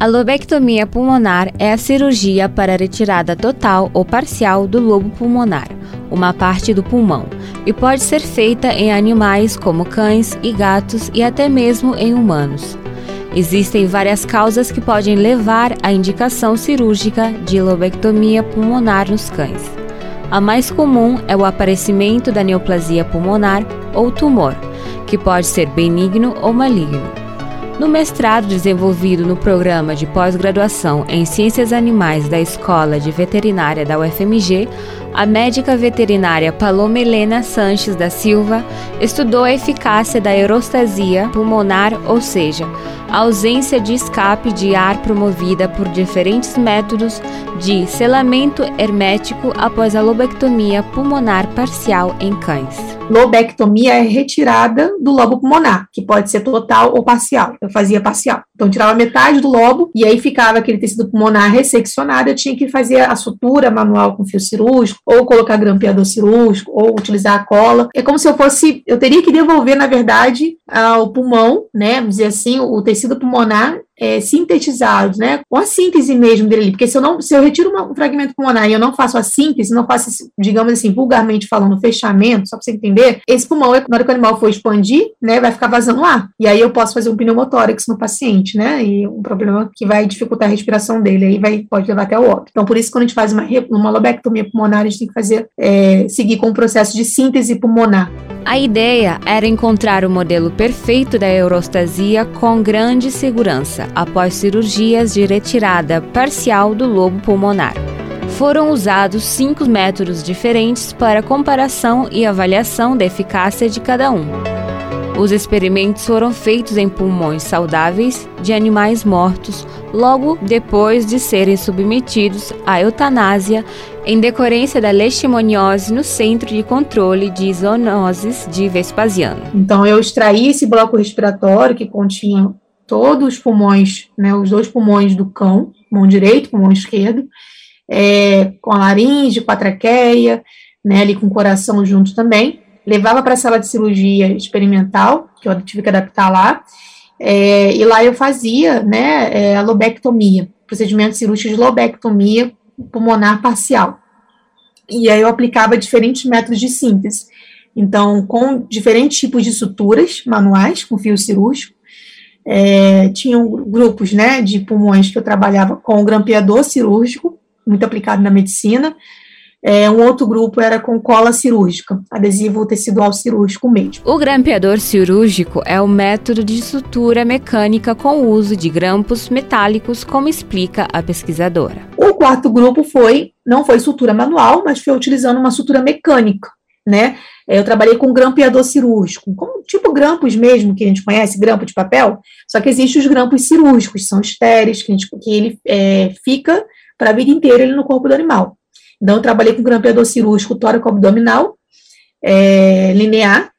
A lobectomia pulmonar é a cirurgia para a retirada total ou parcial do lobo pulmonar, uma parte do pulmão, e pode ser feita em animais como cães e gatos e até mesmo em humanos. Existem várias causas que podem levar à indicação cirúrgica de lobectomia pulmonar nos cães. A mais comum é o aparecimento da neoplasia pulmonar ou tumor, que pode ser benigno ou maligno. No mestrado desenvolvido no programa de pós-graduação em Ciências Animais da Escola de Veterinária da UFMG, a médica veterinária Paloma Helena Sanches da Silva estudou a eficácia da aerostasia pulmonar, ou seja, a ausência de escape de ar promovida por diferentes métodos de selamento hermético após a lobectomia pulmonar parcial em cães lobectomia é retirada do lobo pulmonar, que pode ser total ou parcial. Eu fazia parcial. Então, tirava metade do lobo e aí ficava aquele tecido pulmonar resseccionado. Eu tinha que fazer a sutura manual com fio cirúrgico, ou colocar grampeador cirúrgico, ou utilizar a cola. É como se eu fosse, eu teria que devolver, na verdade, ao pulmão, né? Vamos dizer assim, o tecido pulmonar é, sintetizados, né, com a síntese mesmo dele, porque se eu não, se eu retiro uma, um fragmento pulmonar e eu não faço a síntese, não faço, digamos assim, vulgarmente falando, fechamento, só para você entender, esse pulmão, na hora que o animal for expandir, né, vai ficar vazando ar, e aí eu posso fazer um pneumotórax no paciente, né, e um problema que vai dificultar a respiração dele, aí vai, pode levar até o óbito. Então, por isso, quando a gente faz uma, uma lobectomia pulmonar, a gente tem que fazer, é, seguir com o processo de síntese pulmonar. A ideia era encontrar o modelo perfeito da eurostasia com grande segurança após cirurgias de retirada parcial do lobo pulmonar. Foram usados cinco métodos diferentes para comparação e avaliação da eficácia de cada um. Os experimentos foram feitos em pulmões saudáveis de animais mortos logo depois de serem submetidos à eutanásia em decorrência da leishmaniose no Centro de Controle de Zoonoses de Vespasiano. Então eu extraí esse bloco respiratório que continha todos os pulmões, né, os dois pulmões do cão, pulmão direito, pulmão esquerdo, é, com a laringe, com a traqueia, né, ali com o coração junto também, levava para a sala de cirurgia experimental, que eu tive que adaptar lá, é, e lá eu fazia né, é, a lobectomia, procedimento cirúrgico de lobectomia pulmonar parcial. E aí eu aplicava diferentes métodos de síntese. Então, com diferentes tipos de suturas manuais, com fio cirúrgico, é, tinham grupos né, de pulmões que eu trabalhava com o grampeador cirúrgico, muito aplicado na medicina, é, um outro grupo era com cola cirúrgica, adesivo tecidual cirúrgico mesmo. O grampeador cirúrgico é o método de sutura mecânica com o uso de grampos metálicos, como explica a pesquisadora. O quarto grupo foi, não foi sutura manual, mas foi utilizando uma sutura mecânica, né? É, eu trabalhei com grampeador cirúrgico, como, tipo grampos mesmo, que a gente conhece, grampo de papel, só que existem os grampos cirúrgicos, são estéreis, que, gente, que ele é, fica para a vida inteira ele no corpo do animal. Então, eu trabalhei com grampeador cirúrgico tóraco-abdominal, é, linear,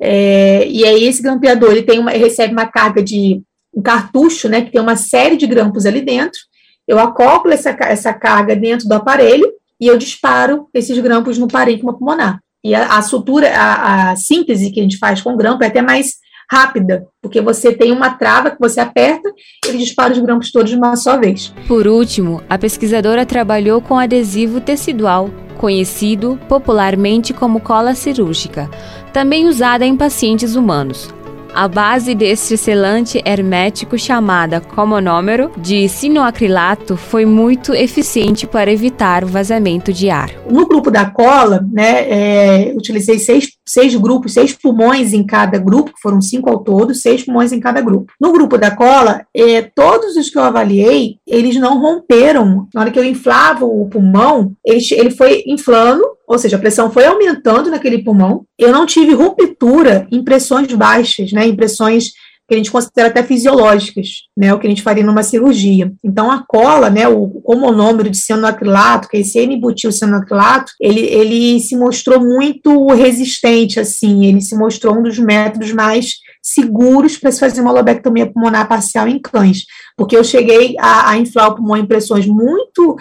é, e aí esse grampeador, ele tem uma, ele recebe uma carga de um cartucho, né, que tem uma série de grampos ali dentro, eu acoplo essa, essa carga dentro do aparelho e eu disparo esses grampos no parênquima pulmonar. E a, a sutura, a, a síntese que a gente faz com grampo é até mais rápida, porque você tem uma trava que você aperta e ele dispara os grampos todos de uma só vez. Por último, a pesquisadora trabalhou com adesivo tecidual, conhecido popularmente como cola cirúrgica, também usada em pacientes humanos. A base deste selante hermético chamada comonômero de sinoacrilato foi muito eficiente para evitar o vazamento de ar. No grupo da cola, né, é, utilizei seis, seis grupos, seis pulmões em cada grupo, que foram cinco ao todo, seis pulmões em cada grupo. No grupo da cola, é, todos os que eu avaliei, eles não romperam. Na hora que eu inflava o pulmão, ele, ele foi inflando ou seja, a pressão foi aumentando naquele pulmão. Eu não tive ruptura em pressões baixas, né, em pressões que a gente considera até fisiológicas, né, o que a gente faria numa cirurgia. Então, a cola, né, o, o monômero de cianoacrilato, que é esse N-butil cianoacrilato, ele, ele se mostrou muito resistente, assim, ele se mostrou um dos métodos mais seguros para se fazer uma lobectomia pulmonar parcial em cães, porque eu cheguei a, a inflar o pulmão em pressões muito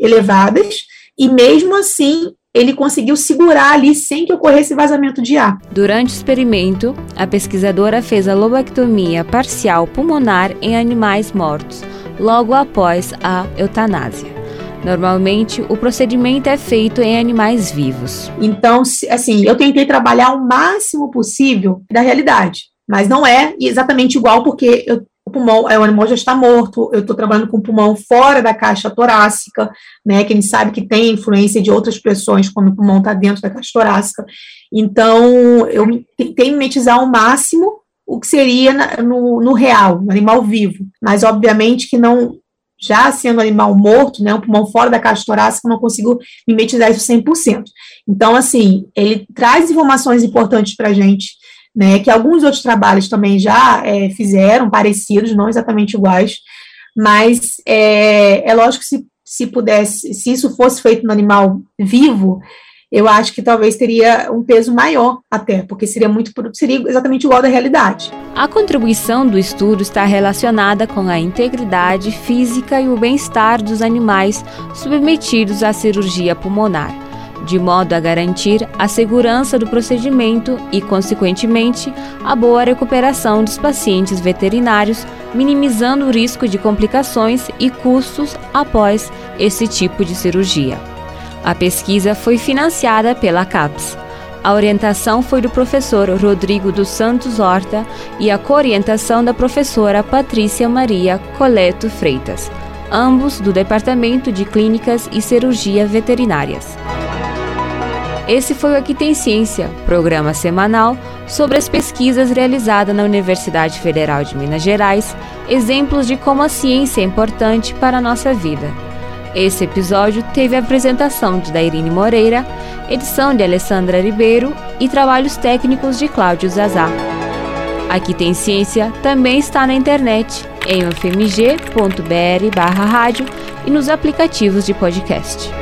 elevadas, e mesmo assim ele conseguiu segurar ali sem que ocorresse vazamento de ar. Durante o experimento, a pesquisadora fez a lobectomia parcial pulmonar em animais mortos, logo após a eutanásia. Normalmente, o procedimento é feito em animais vivos. Então, assim, eu tentei trabalhar o máximo possível da realidade, mas não é exatamente igual porque eu pulmão, é, o animal já está morto, eu estou trabalhando com o pulmão fora da caixa torácica, né, que a gente sabe que tem influência de outras pressões quando o pulmão está dentro da caixa torácica. Então, eu tentei mimetizar ao máximo o que seria na, no, no real, no animal vivo, mas obviamente que não, já sendo animal morto, né, um pulmão fora da caixa torácica, não consigo mimetizar isso 100%. Então, assim, ele traz informações importantes para a gente, né, que alguns outros trabalhos também já é, fizeram, parecidos, não exatamente iguais, mas é, é lógico que se, se pudesse, se isso fosse feito no animal vivo, eu acho que talvez teria um peso maior até, porque seria muito seria exatamente igual da realidade. A contribuição do estudo está relacionada com a integridade física e o bem-estar dos animais submetidos à cirurgia pulmonar de modo a garantir a segurança do procedimento e, consequentemente, a boa recuperação dos pacientes veterinários, minimizando o risco de complicações e custos após esse tipo de cirurgia. A pesquisa foi financiada pela CAPES. A orientação foi do professor Rodrigo dos Santos Horta e a coorientação da professora Patrícia Maria Coleto Freitas, ambos do Departamento de Clínicas e Cirurgia Veterinárias. Esse foi o Aqui Tem Ciência, programa semanal sobre as pesquisas realizadas na Universidade Federal de Minas Gerais, exemplos de como a ciência é importante para a nossa vida. Esse episódio teve a apresentação de Dairine Moreira, edição de Alessandra Ribeiro e trabalhos técnicos de Cláudio Zazá. Aqui tem ciência também está na internet em ufmg.br/rádio e nos aplicativos de podcast.